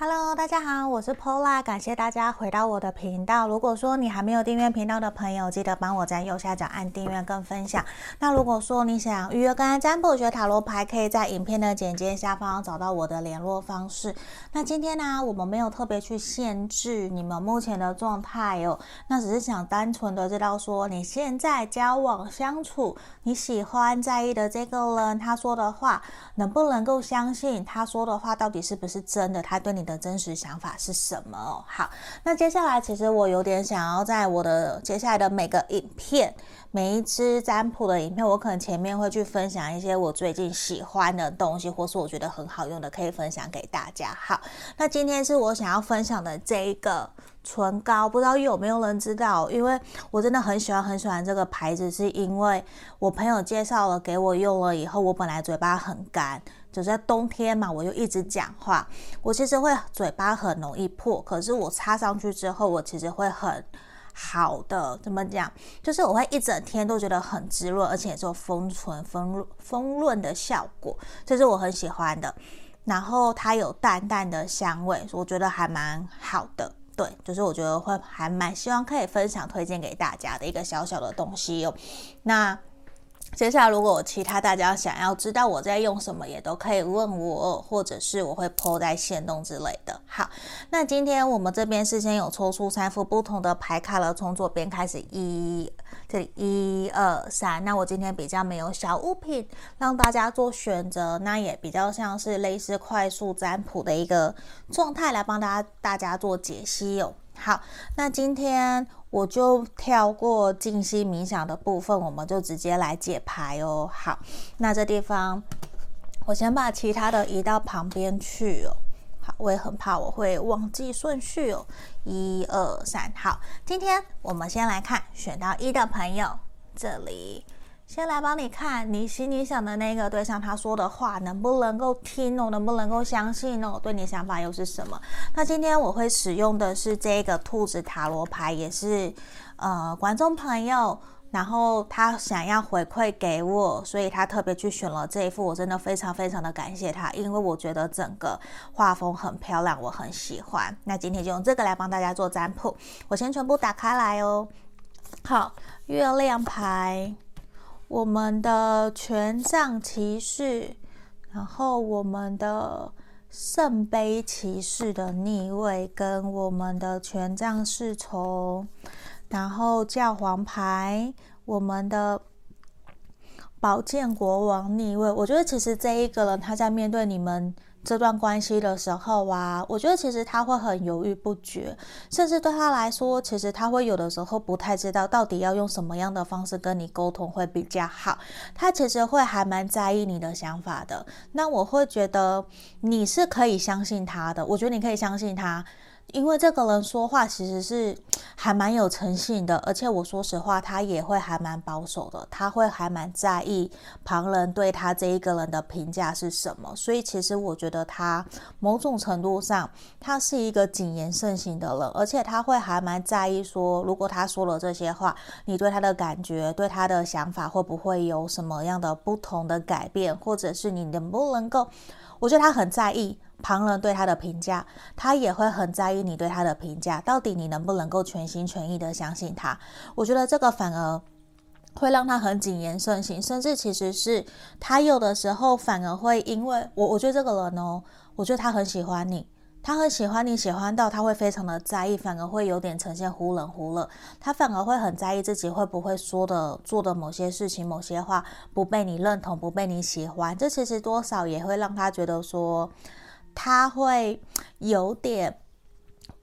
Hello，大家好，我是 Pola，感谢大家回到我的频道。如果说你还没有订阅频道的朋友，记得帮我在右下角按订阅跟分享。那如果说你想预约跟占卜学塔罗牌，可以在影片的简介下方找到我的联络方式。那今天呢，我们没有特别去限制你们目前的状态哦，那只是想单纯的知道说你现在交往相处，你喜欢在意的这个人，他说的话能不能够相信？他说的话到底是不是真的？他对你的真实想法是什么？好，那接下来其实我有点想要在我的接下来的每个影片，每一支占卜的影片，我可能前面会去分享一些我最近喜欢的东西，或是我觉得很好用的，可以分享给大家。好，那今天是我想要分享的这一个唇膏，不知道有没有人知道？因为我真的很喜欢很喜欢这个牌子，是因为我朋友介绍了给我用了以后，我本来嘴巴很干。就在冬天嘛，我又一直讲话，我其实会嘴巴很容易破。可是我擦上去之后，我其实会很好的，怎么讲？就是我会一整天都觉得很滋润，而且也是有丰唇、丰丰润的效果，这是我很喜欢的。然后它有淡淡的香味，我觉得还蛮好的。对，就是我觉得会还蛮希望可以分享推荐给大家的一个小小的东西哟。那。接下来，如果其他大家想要知道我在用什么，也都可以问我，或者是我会 po 在线动之类的。好，那今天我们这边事先有抽出三副不同的牌卡了，从左边开始一，这里一二三。那我今天比较没有小物品让大家做选择，那也比较像是类似快速占卜的一个状态来帮大家大家做解析哦。好，那今天我就跳过静心冥想的部分，我们就直接来解牌哦。好，那这地方我先把其他的移到旁边去哦。好，我也很怕我会忘记顺序哦。一二三，好，今天我们先来看选到一的朋友，这里。先来帮你看你心里想的那个对象，他说的话能不能够听哦，能不能够相信哦？对你想法又是什么？那今天我会使用的是这个兔子塔罗牌，也是呃观众朋友，然后他想要回馈给我，所以他特别去选了这一副，我真的非常非常的感谢他，因为我觉得整个画风很漂亮，我很喜欢。那今天就用这个来帮大家做占卜，我先全部打开来哦。好，月亮牌。我们的权杖骑士，然后我们的圣杯骑士的逆位，跟我们的权杖侍从，然后教皇牌，我们的宝剑国王逆位。我觉得其实这一个人他在面对你们。这段关系的时候啊，我觉得其实他会很犹豫不决，甚至对他来说，其实他会有的时候不太知道到底要用什么样的方式跟你沟通会比较好。他其实会还蛮在意你的想法的。那我会觉得你是可以相信他的，我觉得你可以相信他。因为这个人说话其实是 还蛮有诚信的，而且我说实话，他也会还蛮保守的，他会还蛮在意旁人对他这一个人的评价是什么。所以其实我觉得他某种程度上，他是一个谨言慎行的人，而且他会还蛮在意说，如果他说了这些话，你对他的感觉、对他的想法会不会有什么样的不同的改变，或者是你能不能够，我觉得他很在意。旁人对他的评价，他也会很在意你对他的评价。到底你能不能够全心全意的相信他？我觉得这个反而会让他很谨言慎行，甚至其实是他有的时候反而会因为我，我觉得这个人哦，我觉得他很喜欢你，他很喜欢你，喜欢到他会非常的在意，反而会有点呈现忽冷忽热。他反而会很在意自己会不会说的、做的某些事情、某些话不被你认同、不被你喜欢。这其实多少也会让他觉得说。他会有点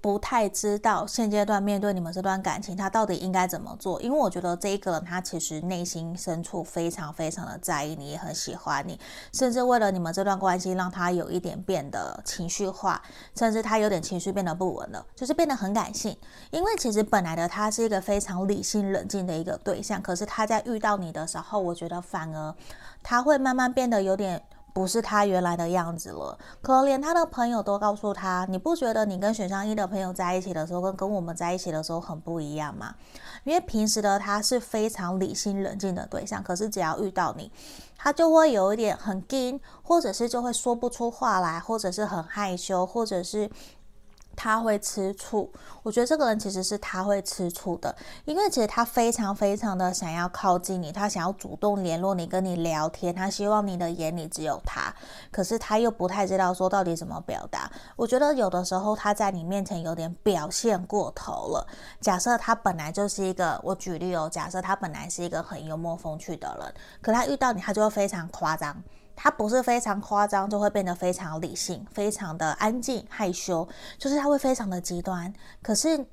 不太知道现阶段面对你们这段感情，他到底应该怎么做？因为我觉得这一个人他其实内心深处非常非常的在意你，也很喜欢你，甚至为了你们这段关系，让他有一点变得情绪化，甚至他有点情绪变得不稳了，就是变得很感性。因为其实本来的他是一个非常理性冷静的一个对象，可是他在遇到你的时候，我觉得反而他会慢慢变得有点。不是他原来的样子了，可能连他的朋友都告诉他：“你不觉得你跟选项一的朋友在一起的时候，跟跟我们在一起的时候很不一样吗？”因为平时的他是非常理性冷静的对象，可是只要遇到你，他就会有一点很惊，或者是就会说不出话来，或者是很害羞，或者是。他会吃醋，我觉得这个人其实是他会吃醋的，因为其实他非常非常的想要靠近你，他想要主动联络你，跟你聊天，他希望你的眼里只有他，可是他又不太知道说到底怎么表达。我觉得有的时候他在你面前有点表现过头了。假设他本来就是一个，我举例哦，假设他本来是一个很幽默风趣的人，可他遇到你，他就会非常夸张。他不是非常夸张，就会变得非常理性，非常的安静害羞，就是他会非常的极端。可是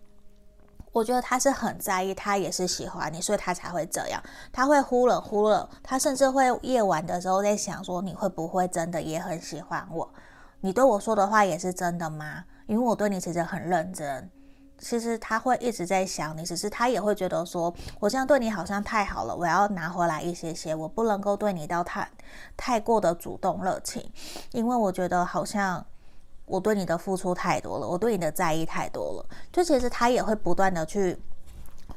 我觉得他是很在意，他也是喜欢你，所以他才会这样。他会忽冷忽热，他甚至会夜晚的时候在想说，你会不会真的也很喜欢我？你对我说的话也是真的吗？因为我对你其实很认真。其实他会一直在想你，只是他也会觉得说，我这样对你好像太好了，我要拿回来一些些，我不能够对你到太太过的主动热情，因为我觉得好像我对你的付出太多了，我对你的在意太多了。就其实他也会不断的去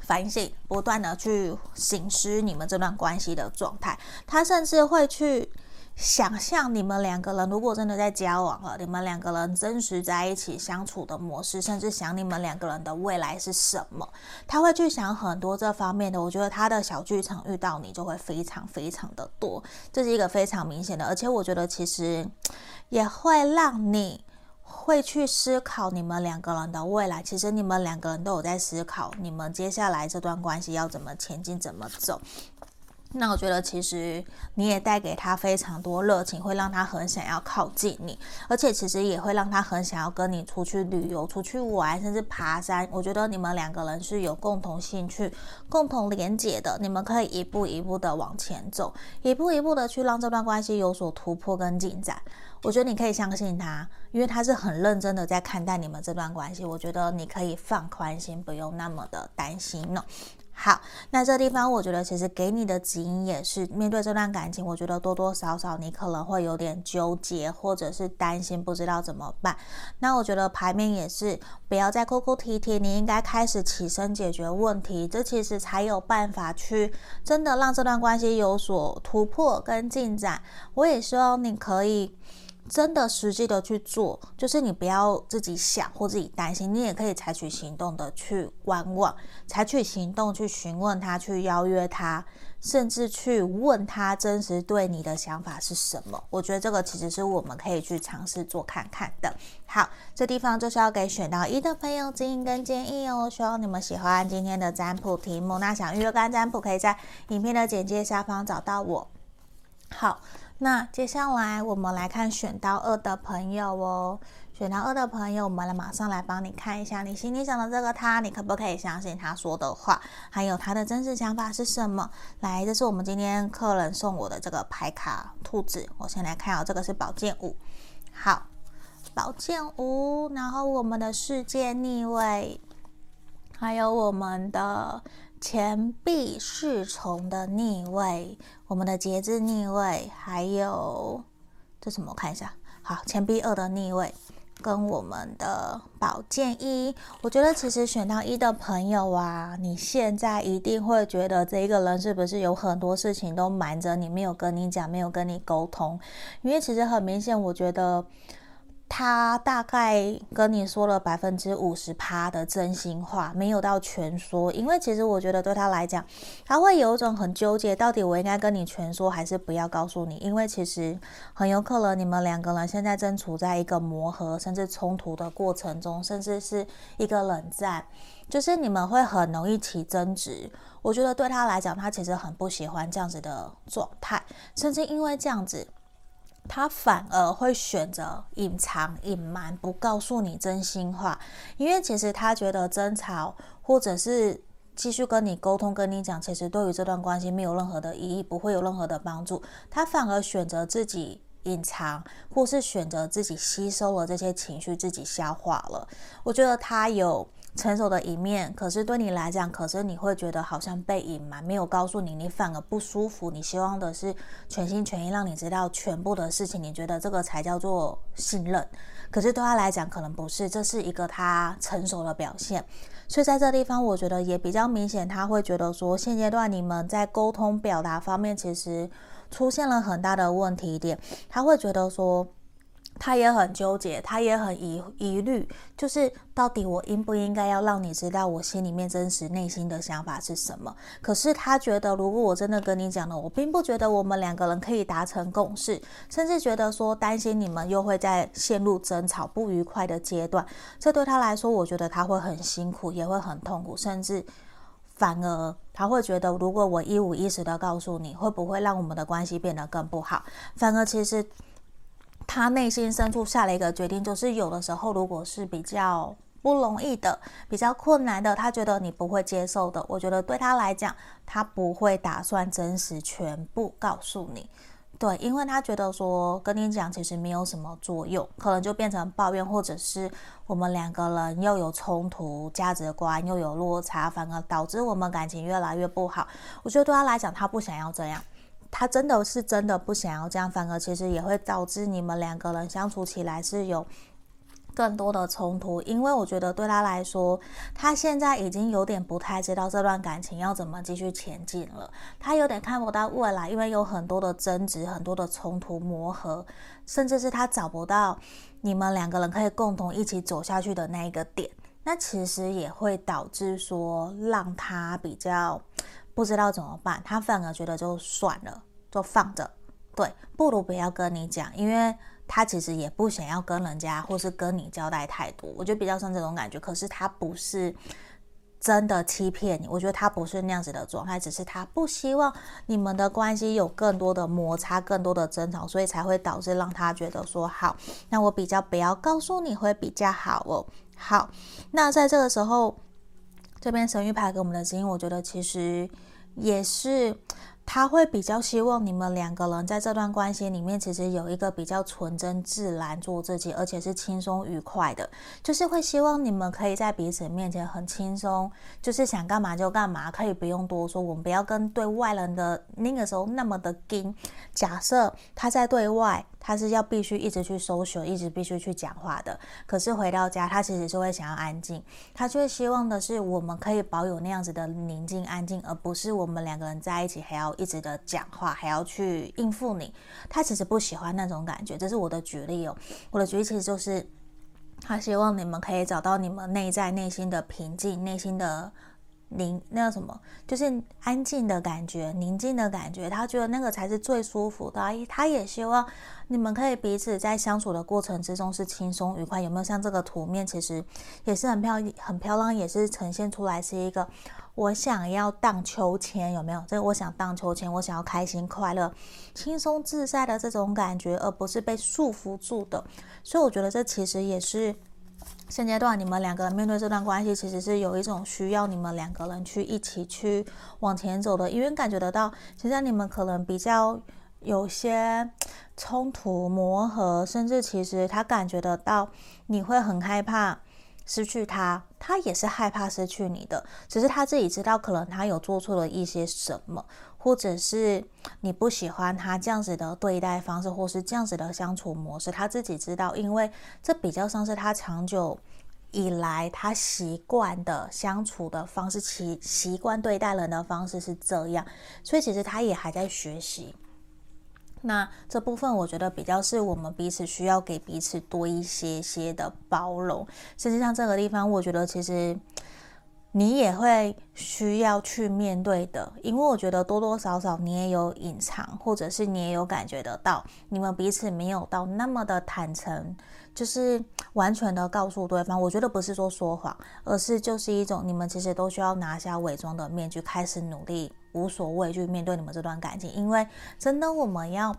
反省，不断的去省思你们这段关系的状态，他甚至会去。想象你们两个人如果真的在交往了，你们两个人真实在一起相处的模式，甚至想你们两个人的未来是什么，他会去想很多这方面的。我觉得他的小剧场遇到你就会非常非常的多，这是一个非常明显的，而且我觉得其实也会让你会去思考你们两个人的未来。其实你们两个人都有在思考，你们接下来这段关系要怎么前进，怎么走。那我觉得，其实你也带给他非常多热情，会让他很想要靠近你，而且其实也会让他很想要跟你出去旅游、出去玩，甚至爬山。我觉得你们两个人是有共同兴趣、共同连结的，你们可以一步一步的往前走，一步一步的去让这段关系有所突破跟进展。我觉得你可以相信他，因为他是很认真的在看待你们这段关系。我觉得你可以放宽心，不用那么的担心呢。好，那这地方我觉得其实给你的指引也是面对这段感情，我觉得多多少少你可能会有点纠结，或者是担心，不知道怎么办。那我觉得牌面也是不要再哭哭啼啼，你应该开始起身解决问题，这其实才有办法去真的让这段关系有所突破跟进展。我也希望你可以。真的实际的去做，就是你不要自己想或自己担心，你也可以采取行动的去观望，采取行动去询问他，去邀约他，甚至去问他真实对你的想法是什么。我觉得这个其实是我们可以去尝试做看看的。好，这地方就是要给选到一的朋友指引跟建议哦。希望你们喜欢今天的占卜题目。那想预约跟占卜，可以在影片的简介下方找到我。好。那接下来我们来看选到二的朋友哦，选到二的朋友，我们来马上来帮你看一下你心里想的这个他，你可不可以相信他说的话，还有他的真实想法是什么？来，这是我们今天客人送我的这个牌卡兔子，我先来看哦，这个是宝剑五，好，宝剑五，然后我们的世界逆位，还有我们的。钱币侍从的逆位，我们的节制逆位，还有这什么？我看一下。好，钱币二的逆位，跟我们的宝剑一。我觉得其实选到一的朋友啊，你现在一定会觉得这一个人是不是有很多事情都瞒着你，没有跟你讲，没有跟你沟通？因为其实很明显，我觉得。他大概跟你说了百分之五十趴的真心话，没有到全说。因为其实我觉得对他来讲，他会有一种很纠结，到底我应该跟你全说，还是不要告诉你？因为其实很有可能你们两个人现在正处在一个磨合，甚至冲突的过程中，甚至是一个冷战，就是你们会很容易起争执。我觉得对他来讲，他其实很不喜欢这样子的状态，甚至因为这样子。他反而会选择隐藏、隐瞒，不告诉你真心话，因为其实他觉得争吵或者是继续跟你沟通、跟你讲，其实对于这段关系没有任何的意义，不会有任何的帮助。他反而选择自己隐藏，或是选择自己吸收了这些情绪，自己消化了。我觉得他有成熟的一面，可是对你来讲，可是你会觉得好像被隐瞒，没有告诉你，你反而不舒服。你希望的是全心全意让你知道全部的事情，你觉得这个才叫做信任。可是对他来讲，可能不是，这是一个他成熟的表现。所以在这地方，我觉得也比较明显，他会觉得说，现阶段你们在沟通表达方面，其实出现了很大的问题点。他会觉得说。他也很纠结，他也很疑疑虑，就是到底我应不应该要让你知道我心里面真实内心的想法是什么？可是他觉得，如果我真的跟你讲了，我并不觉得我们两个人可以达成共识，甚至觉得说担心你们又会再陷入争吵不愉快的阶段，这对他来说，我觉得他会很辛苦，也会很痛苦，甚至反而他会觉得，如果我一五一十的告诉你，会不会让我们的关系变得更不好？反而其实。他内心深处下了一个决定，就是有的时候如果是比较不容易的、比较困难的，他觉得你不会接受的。我觉得对他来讲，他不会打算真实全部告诉你。对，因为他觉得说跟你讲其实没有什么作用，可能就变成抱怨，或者是我们两个人又有冲突、价值观又有落差，反而导致我们感情越来越不好。我觉得对他来讲，他不想要这样。他真的是真的不想要这样，反而其实也会导致你们两个人相处起来是有更多的冲突。因为我觉得对他来说，他现在已经有点不太知道这段感情要怎么继续前进了。他有点看不到未来，因为有很多的争执、很多的冲突磨合，甚至是他找不到你们两个人可以共同一起走下去的那一个点。那其实也会导致说，让他比较。不知道怎么办，他反而觉得就算了，就放着，对，不如不要跟你讲，因为他其实也不想要跟人家或是跟你交代太多，我觉得比较像这种感觉。可是他不是真的欺骗你，我觉得他不是那样子的状态，只是他不希望你们的关系有更多的摩擦、更多的争吵，所以才会导致让他觉得说好，那我比较不要告诉你会比较好哦。好，那在这个时候。这边神諭牌给我们的指引，我觉得其实也是。他会比较希望你们两个人在这段关系里面，其实有一个比较纯真、自然做自己，而且是轻松愉快的。就是会希望你们可以在彼此面前很轻松，就是想干嘛就干嘛，可以不用多说。我们不要跟对外人的那个时候那么的紧。假设他在对外，他是要必须一直去搜寻一直必须去讲话的。可是回到家，他其实是会想要安静。他就会希望的是，我们可以保有那样子的宁静、安静，而不是我们两个人在一起还要。一直的讲话还要去应付你，他其实不喜欢那种感觉。这是我的举例哦，我的举例其实就是他希望你们可以找到你们内在内心的平静，内心的宁那个什么，就是安静的感觉，宁静的感觉。他觉得那个才是最舒服的。他也希望你们可以彼此在相处的过程之中是轻松愉快。有没有像这个图面？其实也是很漂很漂亮，也是呈现出来是一个。我想要荡秋千，有没有？这个我想荡秋千，我想要开心快乐、轻松自在的这种感觉，而不是被束缚住的。所以我觉得这其实也是现阶段你们两个人面对这段关系，其实是有一种需要你们两个人去一起去往前走的，因为感觉得到，现在你们可能比较有些冲突磨合，甚至其实他感觉得到你会很害怕。失去他，他也是害怕失去你的，只是他自己知道，可能他有做错了一些什么，或者是你不喜欢他这样子的对待方式，或是这样子的相处模式，他自己知道，因为这比较像是他长久以来他习惯的相处的方式，习习惯对待人的方式是这样，所以其实他也还在学习。那这部分我觉得比较是我们彼此需要给彼此多一些些的包容。实际上这个地方，我觉得其实你也会需要去面对的，因为我觉得多多少少你也有隐藏，或者是你也有感觉得到，你们彼此没有到那么的坦诚，就是 完全的告诉对方。我觉得不是说说谎，而是就是一种你们其实都需要拿下伪装的面具，开始努力。无所畏惧面对你们这段感情，因为真的我们要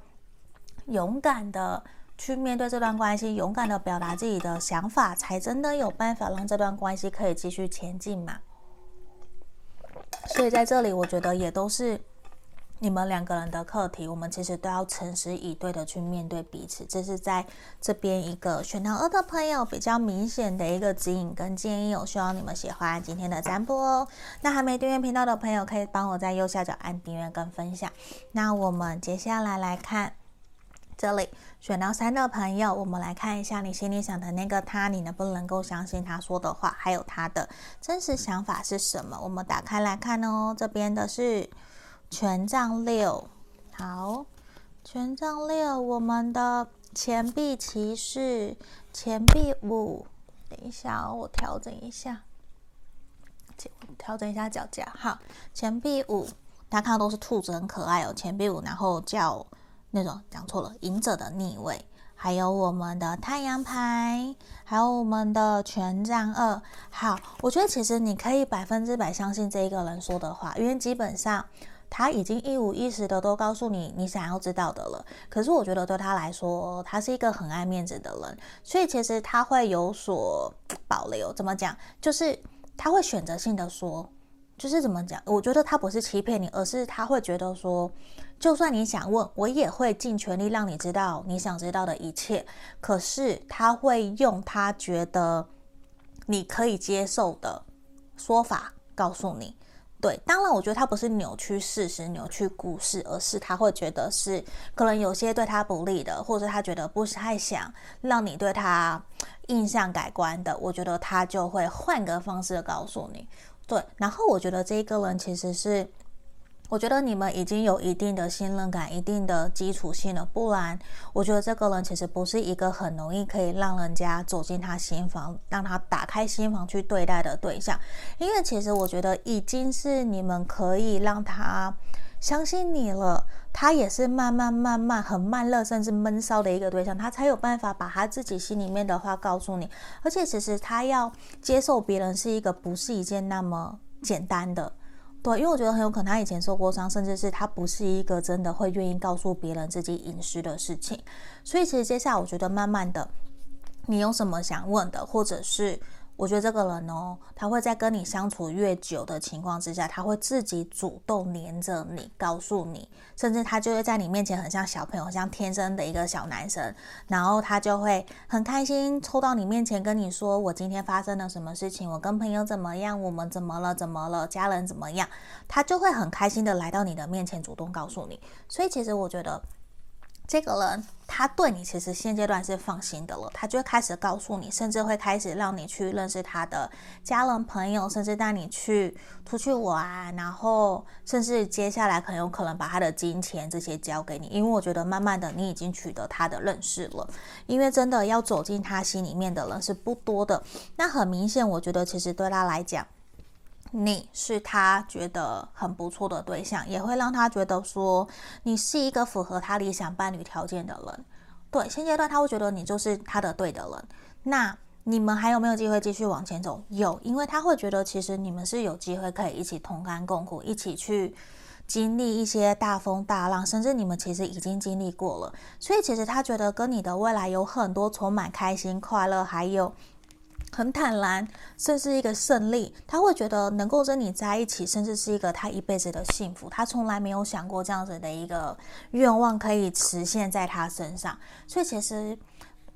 勇敢的去面对这段关系，勇敢的表达自己的想法，才真的有办法让这段关系可以继续前进嘛。所以在这里，我觉得也都是你们两个人的课题，我们其实都要诚实以对的去面对彼此。这是在这边一个选到二的朋友比较明显的一个指引跟建议。我希望你们喜欢今天的占卜哦。那还没订阅频道的朋友，可以帮我在右下角按订阅跟分享。那我们接下来来看这里选到三的朋友，我们来看一下你心里想的那个他，你能不能够相信他说的话，还有他的真实想法是什么？我们打开来看哦。这边的是。权杖六，好，权杖六，我们的钱币骑士，钱币五，等一下哦，我调整一下，调整一下脚架，好，钱币五，大家看到都是兔子，很可爱哦，钱币五，然后叫那种讲错了，隐者的逆位，还有我们的太阳牌，还有我们的权杖二，好，我觉得其实你可以百分之百相信这一个人说的话，因为基本上。他已经一五一十的都告诉你你想要知道的了，可是我觉得对他来说，他是一个很爱面子的人，所以其实他会有所保留。怎么讲？就是他会选择性的说，就是怎么讲？我觉得他不是欺骗你，而是他会觉得说，就算你想问，我也会尽全力让你知道你想知道的一切。可是他会用他觉得你可以接受的说法告诉你。对，当然，我觉得他不是扭曲事实、扭曲故事，而是他会觉得是可能有些对他不利的，或者他觉得不太想让你对他印象改观的，我觉得他就会换个方式告诉你。对，然后我觉得这一个人其实是。我觉得你们已经有一定的信任感，一定的基础性了，不然我觉得这个人其实不是一个很容易可以让人家走进他心房，让他打开心房去对待的对象。因为其实我觉得已经是你们可以让他相信你了，他也是慢慢慢慢很慢热甚至闷骚的一个对象，他才有办法把他自己心里面的话告诉你。而且其实他要接受别人是一个不是一件那么简单的。对，因为我觉得很有可能他以前受过伤，甚至是他不是一个真的会愿意告诉别人自己隐私的事情。所以其实接下来我觉得慢慢的，你有什么想问的，或者是。我觉得这个人哦，他会在跟你相处越久的情况之下，他会自己主动黏着你，告诉你，甚至他就会在你面前很像小朋友，像天生的一个小男生，然后他就会很开心凑到你面前跟你说：“我今天发生了什么事情？我跟朋友怎么样？我们怎么了？怎么了？家人怎么样？”他就会很开心的来到你的面前，主动告诉你。所以其实我觉得。这个人他对你其实现阶段是放心的了，他就会开始告诉你，甚至会开始让你去认识他的家人朋友，甚至带你去出去玩，然后甚至接下来很有可能把他的金钱这些交给你，因为我觉得慢慢的你已经取得他的认识了，因为真的要走进他心里面的人是不多的，那很明显，我觉得其实对他来讲。你是他觉得很不错的对象，也会让他觉得说你是一个符合他理想伴侣条件的人。对，现阶段他会觉得你就是他的对的人。那你们还有没有机会继续往前走？有，因为他会觉得其实你们是有机会可以一起同甘共苦，一起去经历一些大风大浪，甚至你们其实已经经历过了。所以其实他觉得跟你的未来有很多充满开心、快乐，还有。很坦然，甚至一个胜利，他会觉得能够跟你在一起，甚至是一个他一辈子的幸福。他从来没有想过这样子的一个愿望可以实现在他身上，所以其实。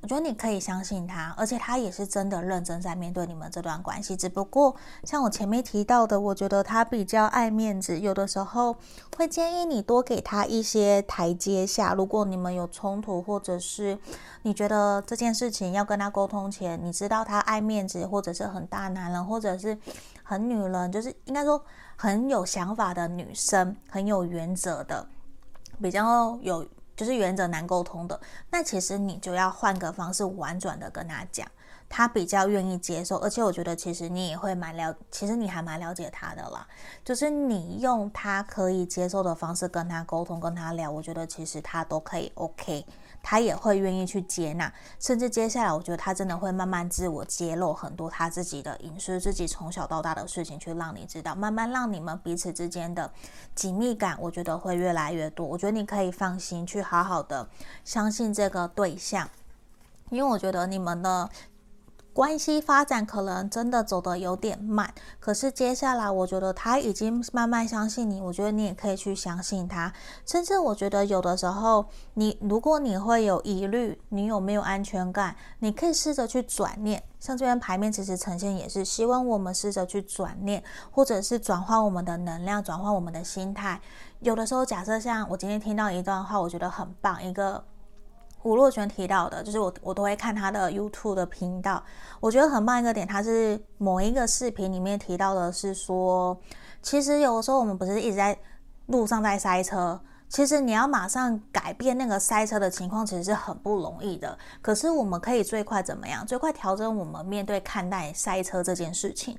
我觉得你可以相信他，而且他也是真的认真在面对你们这段关系。只不过像我前面提到的，我觉得他比较爱面子，有的时候会建议你多给他一些台阶下。如果你们有冲突，或者是你觉得这件事情要跟他沟通前，你知道他爱面子，或者是很大男人，或者是很女人，就是应该说很有想法的女生，很有原则的，比较有。就是原则难沟通的，那其实你就要换个方式婉转的跟他讲，他比较愿意接受。而且我觉得其实你也会蛮了，其实你还蛮了解他的啦。就是你用他可以接受的方式跟他沟通，跟他聊，我觉得其实他都可以 OK。他也会愿意去接纳，甚至接下来，我觉得他真的会慢慢自我揭露很多他自己的隐私，自己从小到大的事情，去让你知道，慢慢让你们彼此之间的紧密感，我觉得会越来越多。我觉得你可以放心去好好的相信这个对象，因为我觉得你们的关系发展可能真的走得有点慢，可是接下来我觉得他已经慢慢相信你，我觉得你也可以去相信他。甚至我觉得有的时候，你如果你会有疑虑，你有没有安全感，你可以试着去转念。像这边牌面其实呈现也是希望我们试着去转念，或者是转换我们的能量，转换我们的心态。有的时候，假设像我今天听到一段话，我觉得很棒，一个。吴若泉提到的，就是我我都会看他的 YouTube 的频道，我觉得很棒一个点，他是某一个视频里面提到的是说，其实有的时候我们不是一直在路上在塞车，其实你要马上改变那个塞车的情况，其实是很不容易的。可是我们可以最快怎么样？最快调整我们面对看待塞车这件事情，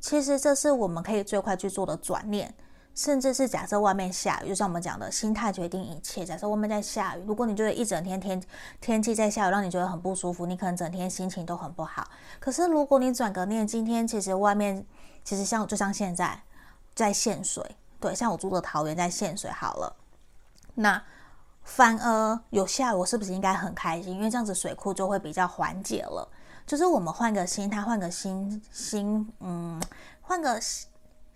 其实这是我们可以最快去做的转念。甚至是假设外面下雨，就像我们讲的，心态决定一切。假设外面在下雨，如果你觉得一整天天天气在下雨，让你觉得很不舒服，你可能整天心情都很不好。可是如果你转个念，今天其实外面其实像就像现在在限水，对，像我住的桃园在限水好了，那反而有下雨，我是不是应该很开心？因为这样子水库就会比较缓解了。就是我们换个心态，换个心心，嗯，换个。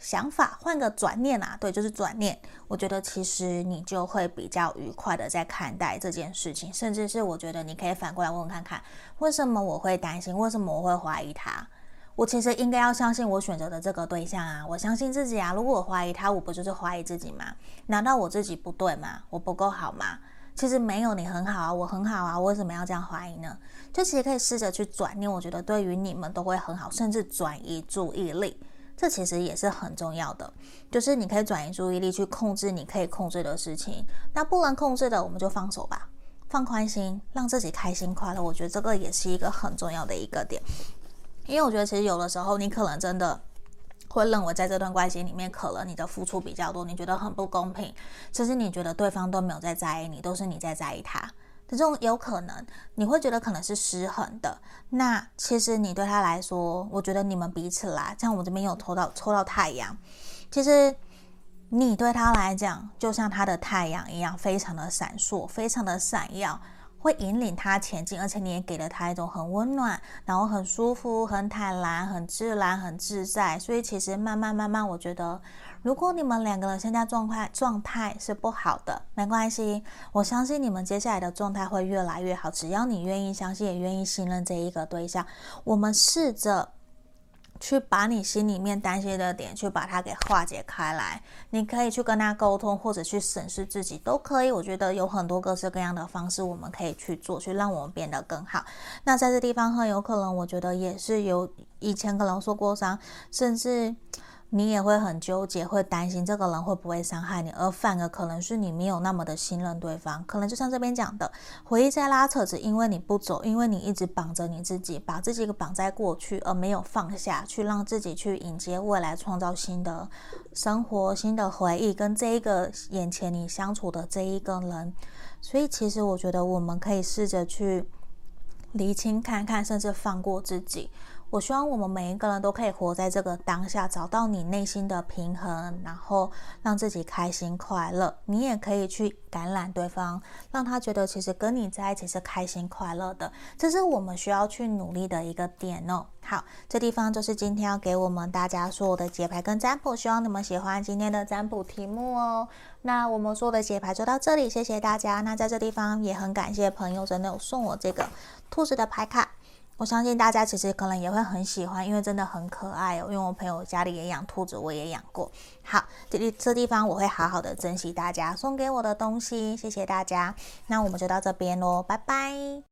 想法换个转念啊，对，就是转念。我觉得其实你就会比较愉快的在看待这件事情，甚至是我觉得你可以反过来问问看看，为什么我会担心？为什么我会怀疑他？我其实应该要相信我选择的这个对象啊，我相信自己啊。如果我怀疑他，我不就是怀疑自己吗？难道我自己不对吗？我不够好吗？其实没有，你很好啊，我很好啊，我为什么要这样怀疑呢？就其实可以试着去转念，我觉得对于你们都会很好，甚至转移注意力。这其实也是很重要的，就是你可以转移注意力去控制你可以控制的事情，那不能控制的我们就放手吧，放宽心，让自己开心快乐。我觉得这个也是一个很重要的一个点，因为我觉得其实有的时候你可能真的会认为在这段关系里面，可能你的付出比较多，你觉得很不公平，其实你觉得对方都没有在在意你，都是你在在意他。这种有可能，你会觉得可能是失衡的。那其实你对他来说，我觉得你们彼此啦，像我这边有抽到抽到太阳，其实你对他来讲，就像他的太阳一样，非常的闪烁，非常的闪耀。会引领他前进，而且你也给了他一种很温暖，然后很舒服、很坦然、很自然、很自在。所以其实慢慢慢慢，我觉得，如果你们两个人现在状态状态是不好的，没关系，我相信你们接下来的状态会越来越好。只要你愿意相信，也愿意信任这一个对象，我们试着。去把你心里面担心的点，去把它给化解开来。你可以去跟他沟通，或者去审视自己，都可以。我觉得有很多各式各样的方式，我们可以去做，去让我们变得更好。那在这地方很有可能，我觉得也是有以前可能受过伤，甚至。你也会很纠结，会担心这个人会不会伤害你，而反而可能是你没有那么的信任对方。可能就像这边讲的，回忆在拉扯着，因为你不走，因为你一直绑着你自己，把自己绑在过去，而没有放下去，让自己去迎接未来，创造新的生活、新的回忆，跟这一个眼前你相处的这一个人。所以，其实我觉得我们可以试着去厘清看看，甚至放过自己。我希望我们每一个人都可以活在这个当下，找到你内心的平衡，然后让自己开心快乐。你也可以去感染对方，让他觉得其实跟你在一起是开心快乐的。这是我们需要去努力的一个点哦。好，这地方就是今天要给我们大家所有的解牌跟占卜，希望你们喜欢今天的占卜题目哦。那我们所有的解牌就到这里，谢谢大家。那在这地方也很感谢朋友真的有送我这个兔子的牌卡。我相信大家其实可能也会很喜欢，因为真的很可爱哦。因为我朋友家里也养兔子，我也养过。好，这里这地方我会好好的珍惜大家送给我的东西，谢谢大家。那我们就到这边喽，拜拜。